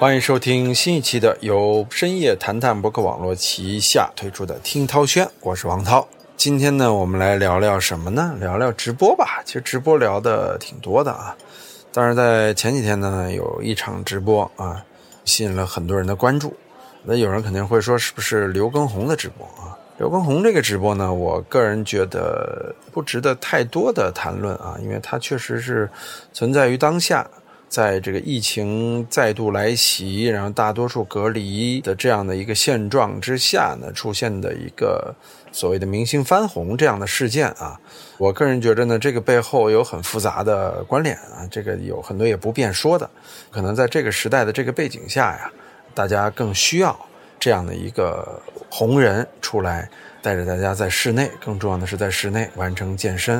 欢迎收听新一期的由深夜谈谈博客网络旗下推出的《听涛轩》，我是王涛。今天呢，我们来聊聊什么呢？聊聊直播吧。其实直播聊的挺多的啊。但是在前几天呢，有一场直播啊，吸引了很多人的关注。那有人肯定会说，是不是刘畊宏的直播啊？刘畊宏这个直播呢，我个人觉得不值得太多的谈论啊，因为它确实是存在于当下。在这个疫情再度来袭，然后大多数隔离的这样的一个现状之下呢，出现的一个所谓的明星翻红这样的事件啊，我个人觉着呢，这个背后有很复杂的关联啊，这个有很多也不便说的，可能在这个时代的这个背景下呀，大家更需要这样的一个红人出来，带着大家在室内，更重要的是在室内完成健身，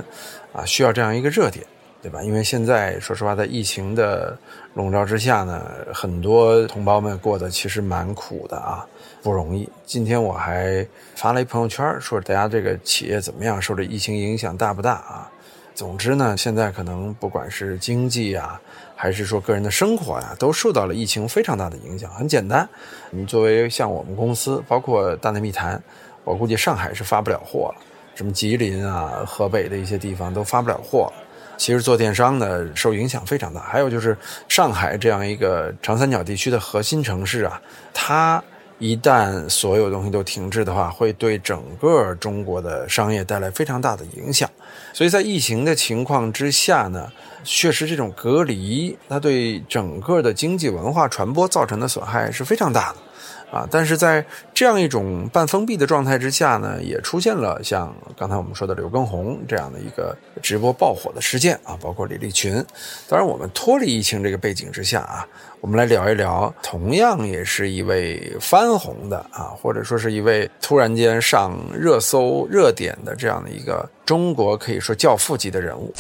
啊，需要这样一个热点。对吧？因为现在说实话，在疫情的笼罩之下呢，很多同胞们过得其实蛮苦的啊，不容易。今天我还发了一朋友圈，说大家这个企业怎么样，受这疫情影响大不大啊？总之呢，现在可能不管是经济啊，还是说个人的生活呀，都受到了疫情非常大的影响。很简单，你作为像我们公司，包括大内密谈，我估计上海是发不了货了，什么吉林啊、河北的一些地方都发不了货。其实做电商呢，受影响非常大。还有就是上海这样一个长三角地区的核心城市啊，它一旦所有东西都停滞的话，会对整个中国的商业带来非常大的影响。所以在疫情的情况之下呢，确实这种隔离，它对整个的经济文化传播造成的损害是非常大的。啊，但是在这样一种半封闭的状态之下呢，也出现了像刚才我们说的刘畊宏这样的一个直播爆火的事件啊，包括李立群。当然，我们脱离疫情这个背景之下啊，我们来聊一聊，同样也是一位翻红的啊，或者说是一位突然间上热搜热点的这样的一个中国可以说教父级的人物。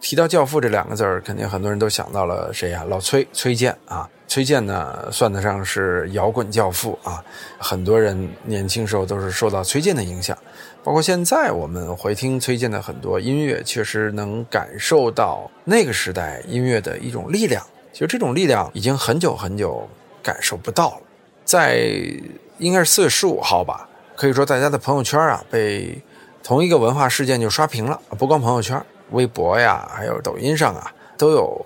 提到教父这两个字儿，肯定很多人都想到了谁呀？老崔，崔健啊。崔健呢，算得上是摇滚教父啊！很多人年轻时候都是受到崔健的影响，包括现在我们回听崔健的很多音乐，确实能感受到那个时代音乐的一种力量。其实这种力量已经很久很久感受不到了。在应该是四月十五号吧，可以说大家的朋友圈啊，被同一个文化事件就刷屏了。不光朋友圈，微博呀，还有抖音上啊，都有。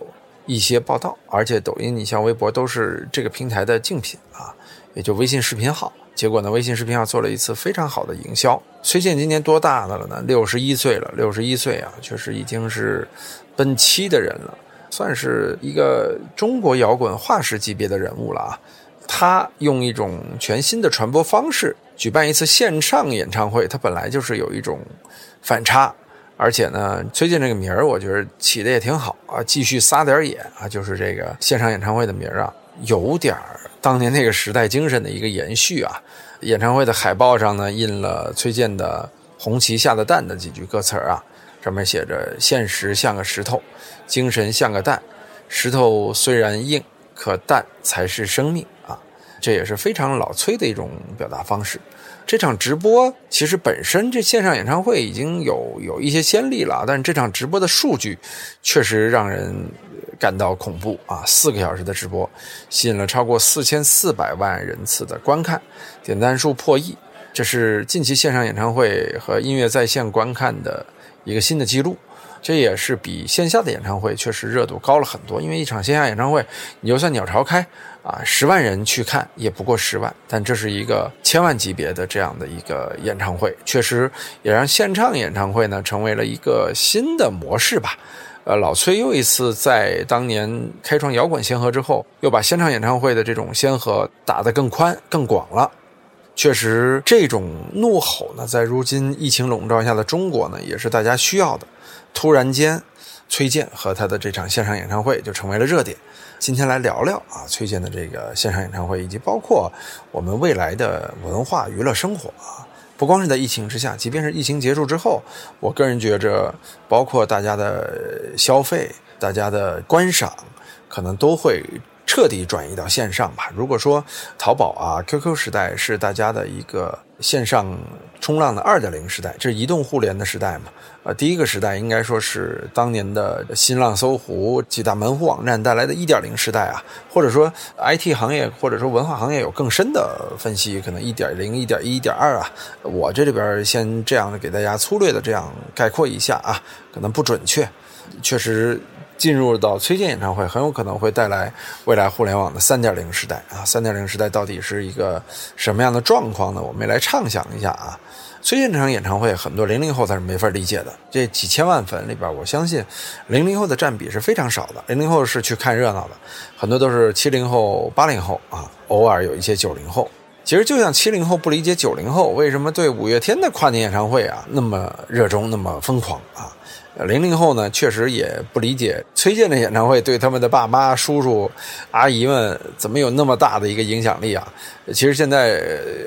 一些报道，而且抖音、你像微博都是这个平台的竞品啊，也就微信视频号。结果呢，微信视频号做了一次非常好的营销。崔健今年多大的了呢？六十一岁了，六十一岁啊，确实已经是奔七的人了，算是一个中国摇滚化石级别的人物了啊。他用一种全新的传播方式举办一次线上演唱会，他本来就是有一种反差。而且呢，崔健这个名儿，我觉得起的也挺好啊。继续撒点野啊，就是这个线上演唱会的名儿啊，有点儿当年那个时代精神的一个延续啊。演唱会的海报上呢，印了崔健的《红旗下的蛋》的几句歌词啊，上面写着：“现实像个石头，精神像个蛋，石头虽然硬，可蛋才是生命啊。”这也是非常老崔的一种表达方式。这场直播其实本身这线上演唱会已经有有一些先例了，但是这场直播的数据确实让人感到恐怖啊！四个小时的直播吸引了超过四千四百万人次的观看，点赞数破亿，这是近期线上演唱会和音乐在线观看的一个新的记录。这也是比线下的演唱会确实热度高了很多，因为一场线下演唱会，你就算鸟巢开啊，十万人去看也不过十万，但这是一个千万级别的这样的一个演唱会，确实也让线上演唱会呢成为了一个新的模式吧。呃，老崔又一次在当年开创摇滚先河之后，又把现场演唱会的这种先河打得更宽更广了。确实，这种怒吼呢，在如今疫情笼罩下的中国呢，也是大家需要的。突然间，崔健和他的这场线上演唱会就成为了热点。今天来聊聊啊，崔健的这个线上演唱会，以及包括我们未来的文化娱乐生活啊。不光是在疫情之下，即便是疫情结束之后，我个人觉着，包括大家的消费、大家的观赏，可能都会彻底转移到线上吧。如果说淘宝啊、QQ 时代是大家的一个线上冲浪的二点零时代，这是移动互联的时代嘛？呃，第一个时代应该说是当年的新浪、搜狐几大门户网站带来的一点零时代啊，或者说 IT 行业或者说文化行业有更深的分析，可能一点零、一点一、一点二啊。我这里边先这样给大家粗略的这样概括一下啊，可能不准确，确实。进入到崔健演唱会，很有可能会带来未来互联网的三点零时代啊！三点零时代到底是一个什么样的状况呢？我们也来畅想一下啊！崔健这场演唱会，很多零零后他是没法理解的。这几千万粉里边，我相信零零后的占比是非常少的。零零后是去看热闹的，很多都是七零后、八零后啊，偶尔有一些九零后。其实就像七零后不理解九零后为什么对五月天的跨年演唱会啊那么热衷、那么疯狂啊。零零后呢，确实也不理解崔健的演唱会对他们的爸妈、叔叔、阿姨们怎么有那么大的一个影响力啊！其实现在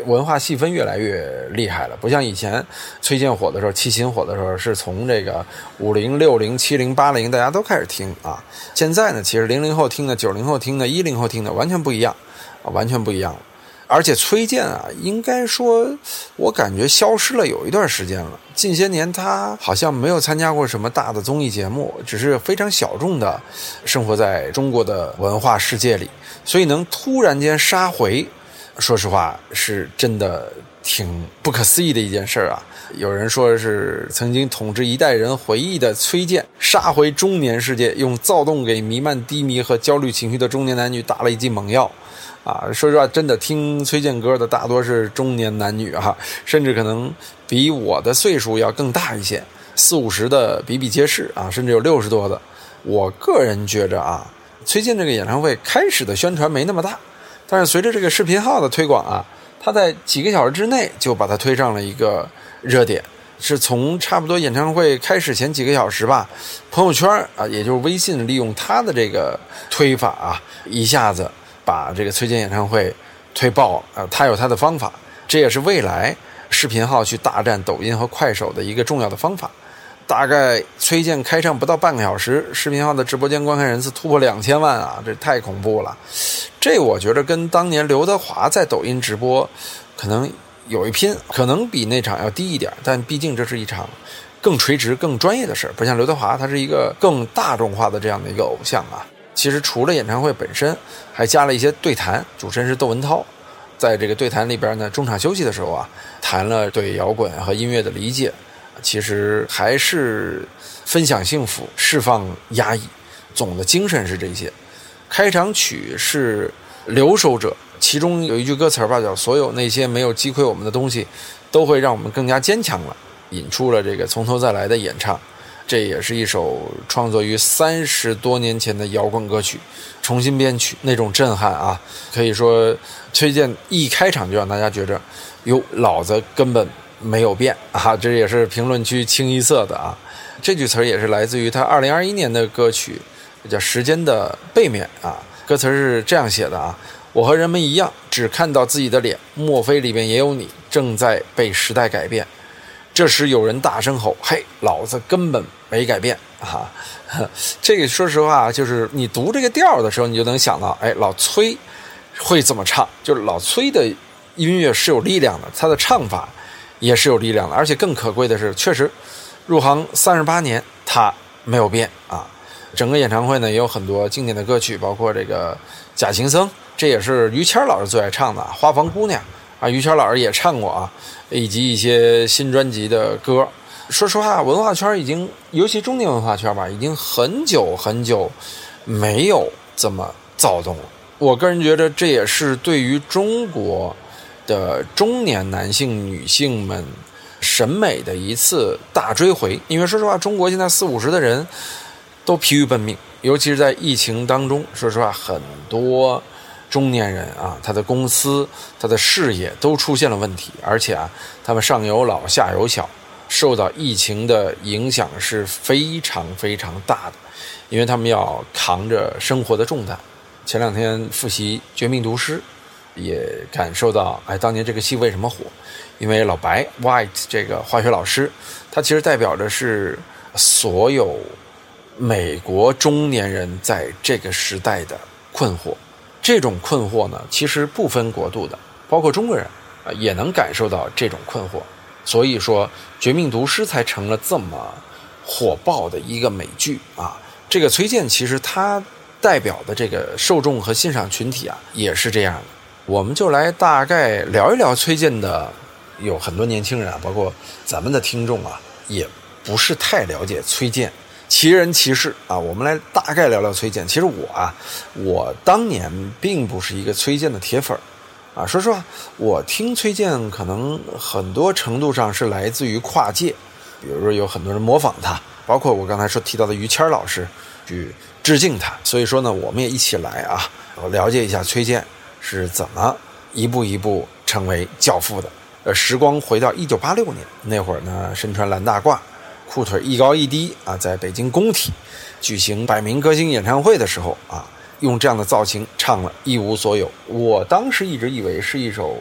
文化细分越来越厉害了，不像以前崔健火的时候、齐秦火的时候，是从这个五零、六零、七零、八零大家都开始听啊。现在呢，其实零零后听的、九零后听的、一零后听的完全不一样，完全不一样了。而且崔健啊，应该说，我感觉消失了有一段时间了。近些年他好像没有参加过什么大的综艺节目，只是非常小众的生活在中国的文化世界里。所以能突然间杀回，说实话是真的挺不可思议的一件事啊。有人说是曾经统治一代人回忆的崔健杀回中年世界，用躁动给弥漫低迷和焦虑情绪的中年男女打了一剂猛药。啊，说实话，真的听崔健歌的大多是中年男女哈，甚至可能比我的岁数要更大一些，四五十的比比皆是啊，甚至有六十多的。我个人觉着啊，崔健这个演唱会开始的宣传没那么大，但是随着这个视频号的推广啊，他在几个小时之内就把它推上了一个热点，是从差不多演唱会开始前几个小时吧，朋友圈啊，也就是微信利用他的这个推法啊，一下子。把这个崔健演唱会推爆啊！他有他的方法，这也是未来视频号去大战抖音和快手的一个重要的方法。大概崔健开唱不到半个小时，视频号的直播间观看人次突破两千万啊！这太恐怖了。这我觉得跟当年刘德华在抖音直播可能有一拼，可能比那场要低一点，但毕竟这是一场更垂直、更专业的事儿，不像刘德华，他是一个更大众化的这样的一个偶像啊。其实除了演唱会本身，还加了一些对谈，主持人是窦文涛，在这个对谈里边呢，中场休息的时候啊，谈了对摇滚和音乐的理解，其实还是分享幸福、释放压抑，总的精神是这些。开场曲是《留守者》，其中有一句歌词吧，叫“所有那些没有击溃我们的东西，都会让我们更加坚强了”，引出了这个从头再来的演唱。这也是一首创作于三十多年前的摇滚歌曲，重新编曲那种震撼啊，可以说崔健一开场就让大家觉着，哟，老子根本没有变啊！这也是评论区清一色的啊。这句词儿也是来自于他二零二一年的歌曲，叫《时间的背面》啊。歌词是这样写的啊：我和人们一样，只看到自己的脸，莫非里面也有你，正在被时代改变。这时有人大声吼：“嘿，老子根本没改变啊！” 这个说实话，就是你读这个调的时候，你就能想到，哎，老崔会这么唱，就是老崔的音乐是有力量的，他的唱法也是有力量的，而且更可贵的是，确实入行三十八年他没有变啊！整个演唱会呢也有很多经典的歌曲，包括这个《假行僧》，这也是于谦老师最爱唱的《花房姑娘》。啊，于谦老师也唱过啊，以及一些新专辑的歌。说实话，文化圈已经，尤其中年文化圈吧，已经很久很久没有这么躁动了。我个人觉得，这也是对于中国的中年男性、女性们审美的一次大追回。因为说实话，中国现在四五十的人都疲于奔命，尤其是在疫情当中，说实话，很多。中年人啊，他的公司、他的事业都出现了问题，而且啊，他们上有老下有小，受到疫情的影响是非常非常大的，因为他们要扛着生活的重担。前两天复习《绝命毒师》，也感受到，哎，当年这个戏为什么火？因为老白 White 这个化学老师，他其实代表的是所有美国中年人在这个时代的困惑。这种困惑呢，其实不分国度的，包括中国人啊，也能感受到这种困惑。所以说《绝命毒师》才成了这么火爆的一个美剧啊。这个崔健其实他代表的这个受众和欣赏群体啊，也是这样的。我们就来大概聊一聊崔健的，有很多年轻人啊，包括咱们的听众啊，也不是太了解崔健。奇人奇事啊，我们来大概聊聊崔健。其实我啊，我当年并不是一个崔健的铁粉儿啊。说实话，我听崔健可能很多程度上是来自于跨界，比如说有很多人模仿他，包括我刚才说提到的于谦老师去致敬他。所以说呢，我们也一起来啊，了解一下崔健是怎么一步一步成为教父的。呃，时光回到一九八六年那会儿呢，身穿蓝大褂。裤腿一高一低啊，在北京工体举行百名歌星演唱会的时候啊，用这样的造型唱了一无所有。我当时一直以为是一首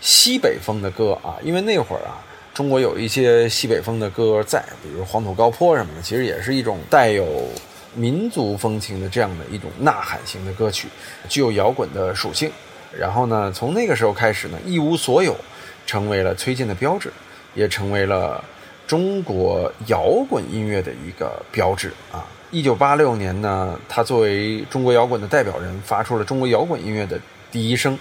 西北风的歌啊，因为那会儿啊，中国有一些西北风的歌在，比如《黄土高坡》什么的，其实也是一种带有民族风情的这样的一种呐喊型的歌曲，具有摇滚的属性。然后呢，从那个时候开始呢，一无所有成为了崔健的标志，也成为了。中国摇滚音乐的一个标志啊！一九八六年呢，他作为中国摇滚的代表人，发出了中国摇滚音乐的第一声。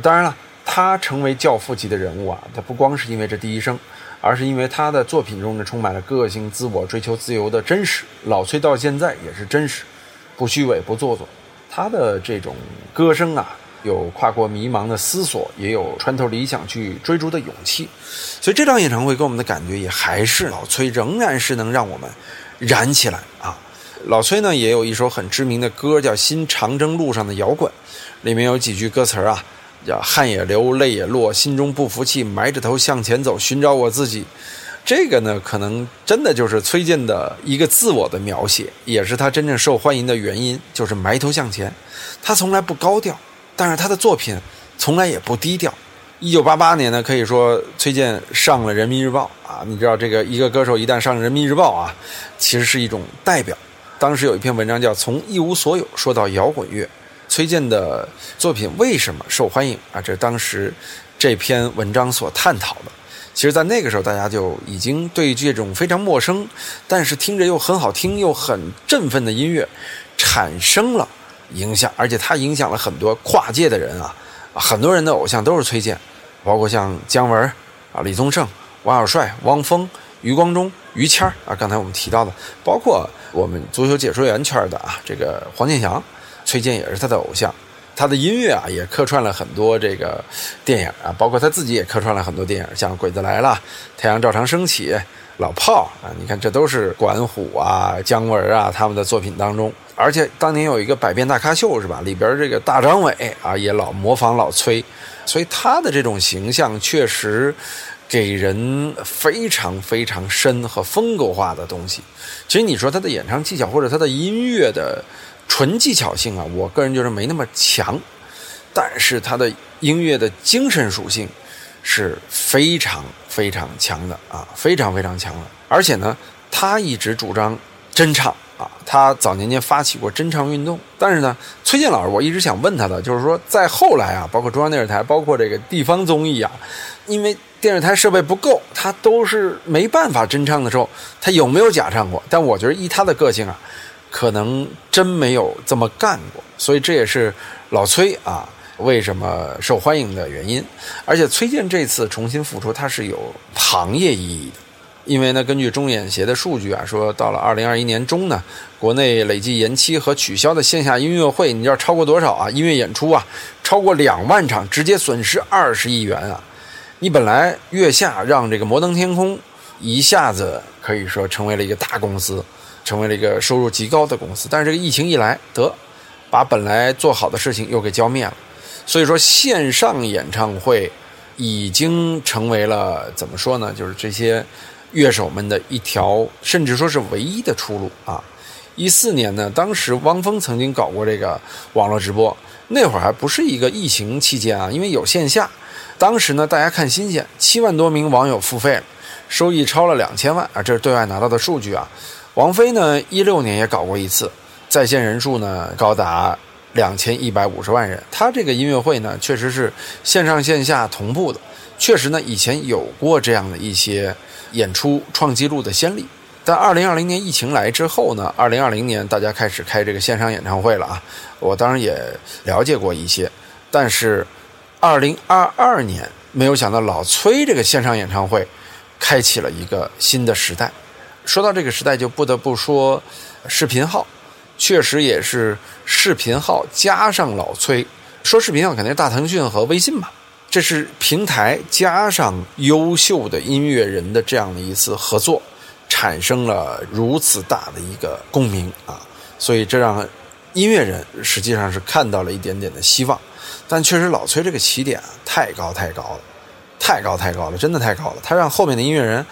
当然了，他成为教父级的人物啊，他不光是因为这第一声，而是因为他的作品中呢，充满了个性、自我、追求自由的真实。老崔到现在也是真实，不虚伪，不做作。他的这种歌声啊。有跨过迷茫的思索，也有穿透理想去追逐的勇气，所以这场演唱会给我们的感觉也还是老崔仍然是能让我们燃起来啊！老崔呢也有一首很知名的歌叫《新长征路上的摇滚》，里面有几句歌词啊，叫“汗也流，泪也落，心中不服气，埋着头向前走，寻找我自己”。这个呢，可能真的就是崔健的一个自我的描写，也是他真正受欢迎的原因，就是埋头向前，他从来不高调。但是他的作品从来也不低调。一九八八年呢，可以说崔健上了《人民日报》啊，你知道这个一个歌手一旦上《人民日报》啊，其实是一种代表。当时有一篇文章叫《从一无所有说到摇滚乐》，崔健的作品为什么受欢迎啊？这当时这篇文章所探讨的。其实，在那个时候，大家就已经对这种非常陌生，但是听着又很好听又很振奋的音乐产生了。影响，而且他影响了很多跨界的人啊，很多人的偶像都是崔健，包括像姜文啊、李宗盛、王小帅、汪峰、余光中、于谦啊，刚才我们提到的，包括我们足球解说员圈的啊，这个黄健翔，崔健也是他的偶像，他的音乐啊也客串了很多这个电影啊，包括他自己也客串了很多电影，像《鬼子来了》《太阳照常升起》。老炮啊，你看这都是管虎啊、姜文啊他们的作品当中，而且当年有一个百变大咖秀是吧？里边这个大张伟啊也老模仿老崔，所以他的这种形象确实给人非常非常深和风格化的东西。其实你说他的演唱技巧或者他的音乐的纯技巧性啊，我个人觉得没那么强，但是他的音乐的精神属性。是非常非常强的啊，非常非常强的。而且呢，他一直主张真唱啊，他早年间发起过真唱运动。但是呢，崔健老师，我一直想问他的，就是说，在后来啊，包括中央电视台，包括这个地方综艺啊，因为电视台设备不够，他都是没办法真唱的时候，他有没有假唱过？但我觉得，依他的个性啊，可能真没有这么干过。所以这也是老崔啊。为什么受欢迎的原因？而且崔健这次重新复出，他是有行业意义的，因为呢，根据中演协的数据啊，说到了二零二一年中呢，国内累计延期和取消的线下音乐会，你知道超过多少啊？音乐演出啊，超过两万场，直接损失二十亿元啊！你本来月下让这个摩登天空一下子可以说成为了一个大公司，成为了一个收入极高的公司，但是这个疫情一来，得把本来做好的事情又给浇灭了。所以说，线上演唱会已经成为了怎么说呢？就是这些乐手们的一条，甚至说是唯一的出路啊！一四年呢，当时汪峰曾经搞过这个网络直播，那会儿还不是一个疫情期间啊，因为有线下。当时呢，大家看新鲜，七万多名网友付费，收益超了两千万啊！这是对外拿到的数据啊。王菲呢，一六年也搞过一次，在线人数呢高达。两千一百五十万人，他这个音乐会呢，确实是线上线下同步的，确实呢，以前有过这样的一些演出创纪录的先例。但二零二零年疫情来之后呢，二零二零年大家开始开这个线上演唱会了啊。我当然也了解过一些，但是二零二二年没有想到老崔这个线上演唱会开启了一个新的时代。说到这个时代，就不得不说视频号，确实也是视频号加上老崔。说视频号肯定是大腾讯和微信嘛，这是平台加上优秀的音乐人的这样的一次合作。产生了如此大的一个共鸣啊，所以这让音乐人实际上是看到了一点点的希望。但确实，老崔这个起点啊，太高太高了，太高太高了，真的太高了。他让后面的音乐人，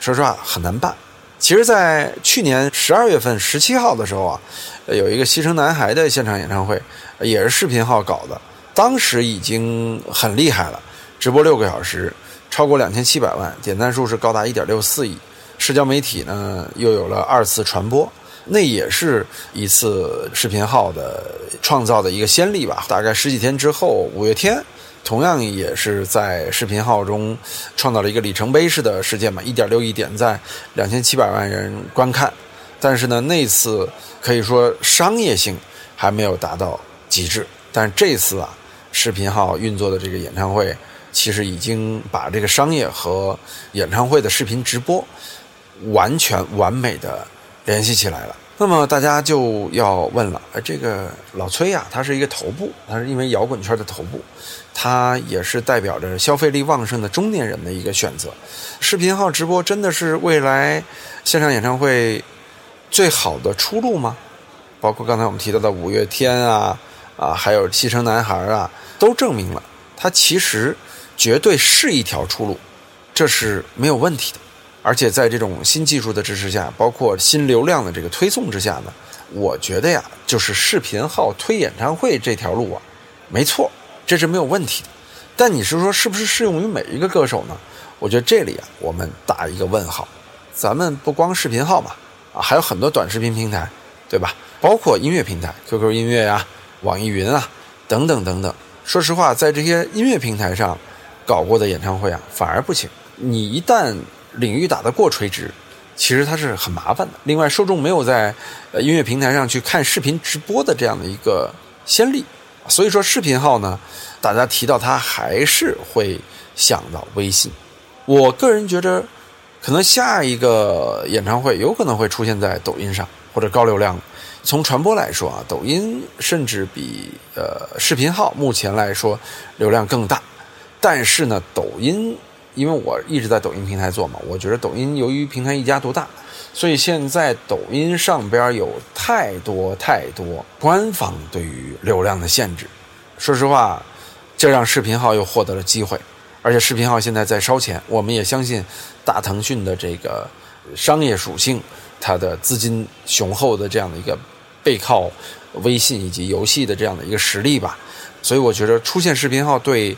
说实话很难办。其实，在去年十二月份十七号的时候啊，有一个西城男孩的现场演唱会，也是视频号搞的，当时已经很厉害了，直播六个小时，超过两千七百万，点赞数是高达一点六四亿。社交媒体呢又有了二次传播，那也是一次视频号的创造的一个先例吧。大概十几天之后，五月天同样也是在视频号中创造了一个里程碑式的事件嘛，一点六亿点赞，两千七百万人观看。但是呢，那次可以说商业性还没有达到极致，但这次啊，视频号运作的这个演唱会，其实已经把这个商业和演唱会的视频直播。完全完美的联系起来了。那么大家就要问了：，这个老崔呀，他是一个头部，他是因为摇滚圈的头部，他也是代表着消费力旺盛的中年人的一个选择。视频号直播真的是未来线上演唱会最好的出路吗？包括刚才我们提到的五月天啊，啊，还有西城男孩啊，都证明了它其实绝对是一条出路，这是没有问题的。而且在这种新技术的支持下，包括新流量的这个推送之下呢，我觉得呀，就是视频号推演唱会这条路啊，没错，这是没有问题的。但你是说是不是适用于每一个歌手呢？我觉得这里啊，我们打一个问号。咱们不光视频号嘛，啊，还有很多短视频平台，对吧？包括音乐平台，QQ 音乐呀、网易云啊，等等等等。说实话，在这些音乐平台上搞过的演唱会啊，反而不行。你一旦领域打得过垂直，其实它是很麻烦的。另外，受众没有在音乐平台上去看视频直播的这样的一个先例，所以说视频号呢，大家提到它还是会想到微信。我个人觉着，可能下一个演唱会有可能会出现在抖音上或者高流量。从传播来说啊，抖音甚至比呃视频号目前来说流量更大，但是呢，抖音。因为我一直在抖音平台做嘛，我觉得抖音由于平台一家独大，所以现在抖音上边有太多太多官方对于流量的限制。说实话，这让视频号又获得了机会，而且视频号现在在烧钱。我们也相信大腾讯的这个商业属性，它的资金雄厚的这样的一个背靠微信以及游戏的这样的一个实力吧。所以我觉得出现视频号对。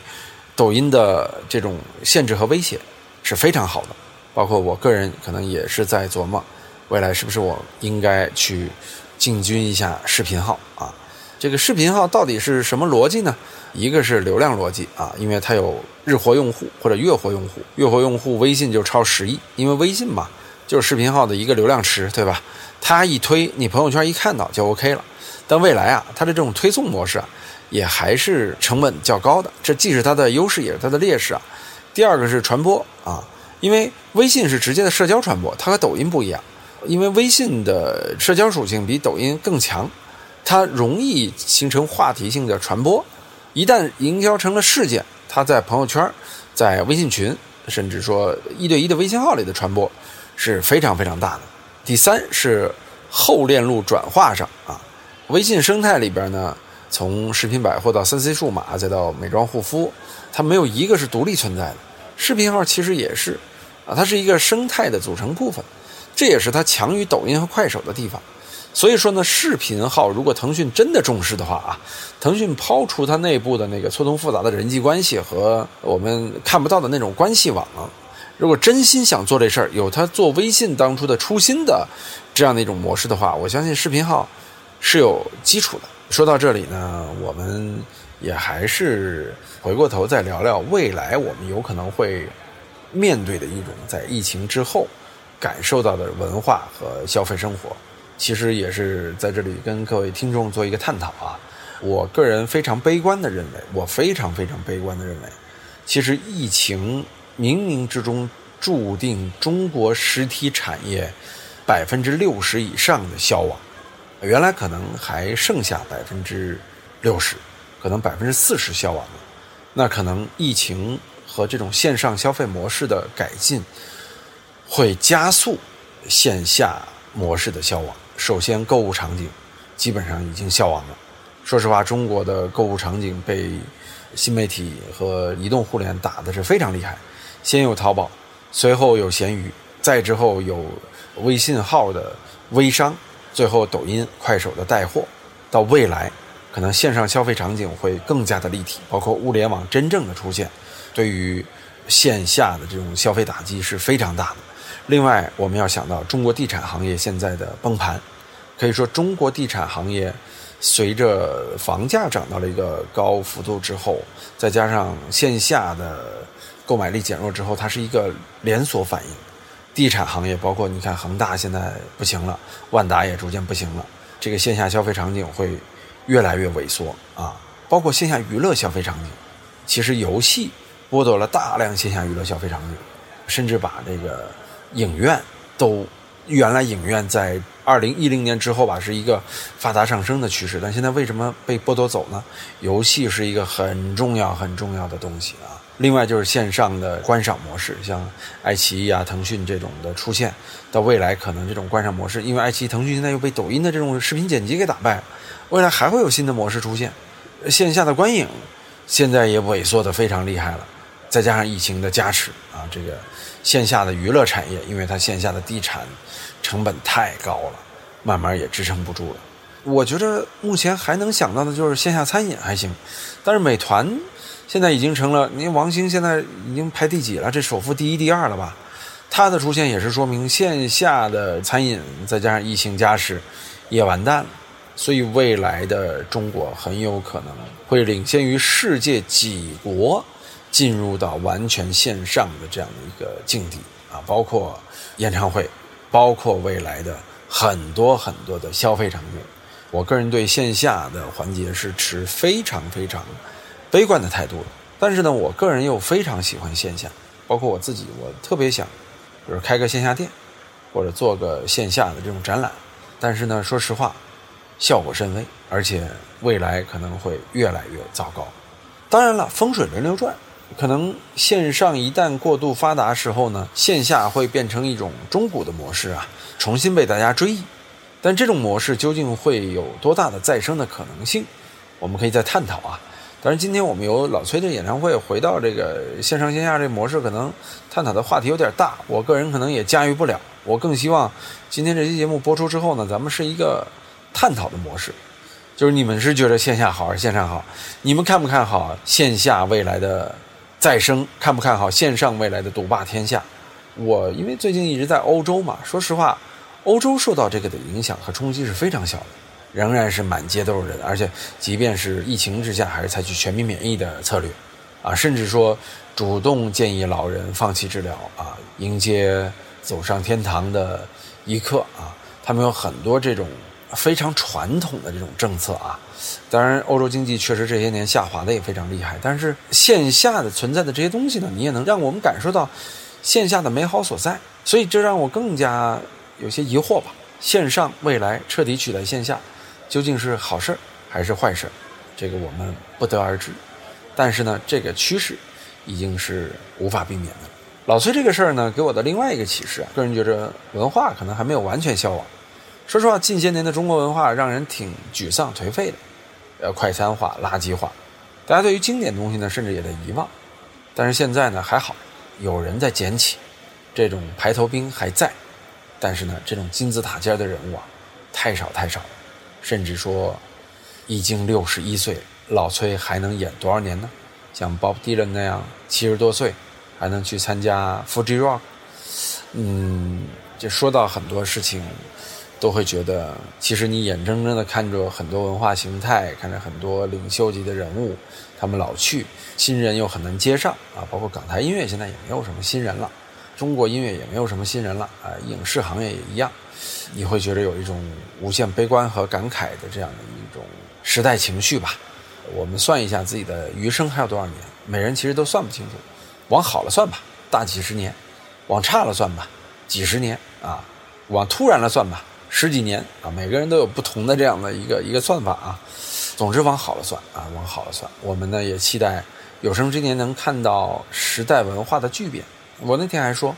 抖音的这种限制和威胁是非常好的，包括我个人可能也是在琢磨，未来是不是我应该去进军一下视频号啊？这个视频号到底是什么逻辑呢？一个是流量逻辑啊，因为它有日活用户或者月活用户，月活用户微信就超十亿，因为微信嘛就是视频号的一个流量池，对吧？它一推，你朋友圈一看到就 OK 了。但未来啊，它的这种推送模式啊。也还是成本较高的，这既是它的优势，也是它的劣势啊。第二个是传播啊，因为微信是直接的社交传播，它和抖音不一样，因为微信的社交属性比抖音更强，它容易形成话题性的传播。一旦营销成了事件，它在朋友圈、在微信群，甚至说一对一的微信号里的传播是非常非常大的。第三是后链路转化上啊，微信生态里边呢。从食品百货到三 C 数码，再到美妆护肤，它没有一个是独立存在的。视频号其实也是，啊，它是一个生态的组成部分，这也是它强于抖音和快手的地方。所以说呢，视频号如果腾讯真的重视的话啊，腾讯抛出它内部的那个错综复杂的人际关系和我们看不到的那种关系网，如果真心想做这事儿，有他做微信当初的初心的这样的一种模式的话，我相信视频号是有基础的。说到这里呢，我们也还是回过头再聊聊未来我们有可能会面对的一种在疫情之后感受到的文化和消费生活。其实也是在这里跟各位听众做一个探讨啊。我个人非常悲观的认为，我非常非常悲观的认为，其实疫情冥冥之中注定中国实体产业百分之六十以上的消亡。原来可能还剩下百分之六十，可能百分之四十消亡了。那可能疫情和这种线上消费模式的改进，会加速线下模式的消亡。首先，购物场景基本上已经消亡了。说实话，中国的购物场景被新媒体和移动互联打的是非常厉害。先有淘宝，随后有闲鱼，再之后有微信号的微商。最后，抖音、快手的带货，到未来，可能线上消费场景会更加的立体，包括物联网真正的出现，对于线下的这种消费打击是非常大的。另外，我们要想到中国地产行业现在的崩盘，可以说中国地产行业随着房价涨到了一个高幅度之后，再加上线下的购买力减弱之后，它是一个连锁反应。地产行业，包括你看恒大现在不行了，万达也逐渐不行了，这个线下消费场景会越来越萎缩啊。包括线下娱乐消费场景，其实游戏剥夺了大量线下娱乐消费场景，甚至把这个影院都原来影院在二零一零年之后吧是一个发达上升的趋势，但现在为什么被剥夺走呢？游戏是一个很重要很重要的东西啊。另外就是线上的观赏模式，像爱奇艺啊、腾讯这种的出现，到未来可能这种观赏模式，因为爱奇艺、腾讯现在又被抖音的这种视频剪辑给打败了，未来还会有新的模式出现。线下的观影现在也萎缩的非常厉害了，再加上疫情的加持啊，这个线下的娱乐产业，因为它线下的地产成本太高了，慢慢也支撑不住了。我觉得目前还能想到的就是线下餐饮还行，但是美团。现在已经成了，您王兴现在已经排第几了？这首富第一、第二了吧？它的出现也是说明线下的餐饮再加上疫情加持，也完蛋了。所以未来的中国很有可能会领先于世界几国，进入到完全线上的这样的一个境地啊！包括演唱会，包括未来的很多很多的消费场景。我个人对线下的环节是持非常非常。悲观的态度了，但是呢，我个人又非常喜欢线下，包括我自己，我特别想，就是开个线下店，或者做个线下的这种展览。但是呢，说实话，效果甚微，而且未来可能会越来越糟糕。当然了，风水轮流转，可能线上一旦过度发达时候呢，线下会变成一种中古的模式啊，重新被大家追忆。但这种模式究竟会有多大的再生的可能性，我们可以再探讨啊。但是今天我们由老崔的演唱会回到这个线上线下这模式，可能探讨的话题有点大，我个人可能也驾驭不了。我更希望今天这期节目播出之后呢，咱们是一个探讨的模式，就是你们是觉得线下好还是线上好？你们看不看好线下未来的再生？看不看好线上未来的独霸天下？我因为最近一直在欧洲嘛，说实话，欧洲受到这个的影响和冲击是非常小的。仍然是满街都是人，而且即便是疫情之下，还是采取全民免疫的策略，啊，甚至说主动建议老人放弃治疗啊，迎接走上天堂的一刻啊。他们有很多这种非常传统的这种政策啊。当然，欧洲经济确实这些年下滑的也非常厉害，但是线下的存在的这些东西呢，你也能让我们感受到线下的美好所在。所以这让我更加有些疑惑吧：线上未来彻底取代线下。究竟是好事还是坏事这个我们不得而知。但是呢，这个趋势已经是无法避免的。老崔这个事儿呢，给我的另外一个启示啊，个人觉着文化可能还没有完全消亡。说实话，近些年的中国文化让人挺沮丧颓废的，呃，快餐化、垃圾化，大家对于经典东西呢，甚至也在遗忘。但是现在呢，还好，有人在捡起，这种排头兵还在。但是呢，这种金字塔尖的人物啊，太少太少了。甚至说，已经六十一岁，老崔还能演多少年呢？像 Bob Dylan 那样七十多岁，还能去参加 Fuji Rock。嗯，就说到很多事情，都会觉得，其实你眼睁睁的看着很多文化形态，看着很多领袖级的人物，他们老去，新人又很难接上啊。包括港台音乐现在也没有什么新人了，中国音乐也没有什么新人了啊，影视行业也一样，你会觉得有一种无限悲观和感慨的这样的一种时代情绪吧。我们算一下自己的余生还有多少年，每人其实都算不清楚，往好了算吧，大几十年；往差了算吧，几十年啊；往突然了算吧。十几年啊，每个人都有不同的这样的一个一个算法啊。总之往好了算啊，往好了算。我们呢也期待有生之年能看到时代文化的巨变。我那天还说，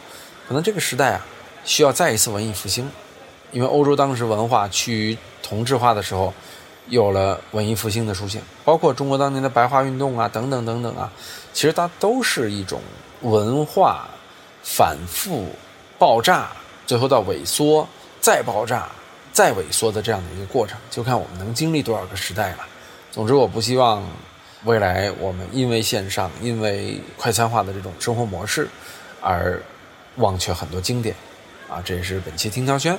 可能这个时代啊需要再一次文艺复兴，因为欧洲当时文化趋于同质化的时候，有了文艺复兴的出现，包括中国当年的白话运动啊等等等等啊，其实它都是一种文化反复爆炸，最后到萎缩。再爆炸，再萎缩的这样的一个过程，就看我们能经历多少个时代了。总之，我不希望未来我们因为线上、因为快餐化的这种生活模式而忘却很多经典。啊，这也是本期听涛轩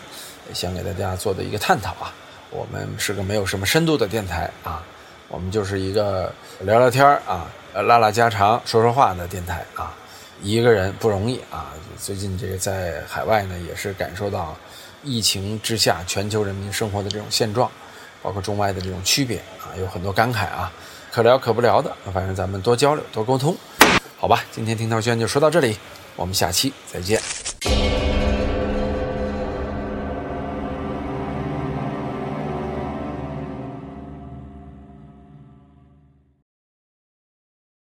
想给大家做的一个探讨啊。我们是个没有什么深度的电台啊，我们就是一个聊聊天啊、拉拉家常、说说话的电台啊。一个人不容易啊，最近这个在海外呢，也是感受到。疫情之下，全球人民生活的这种现状，包括中外的这种区别啊，有很多感慨啊，可聊可不聊的，反正咱们多交流多沟通，好吧？今天听涛轩就说到这里，我们下期再见。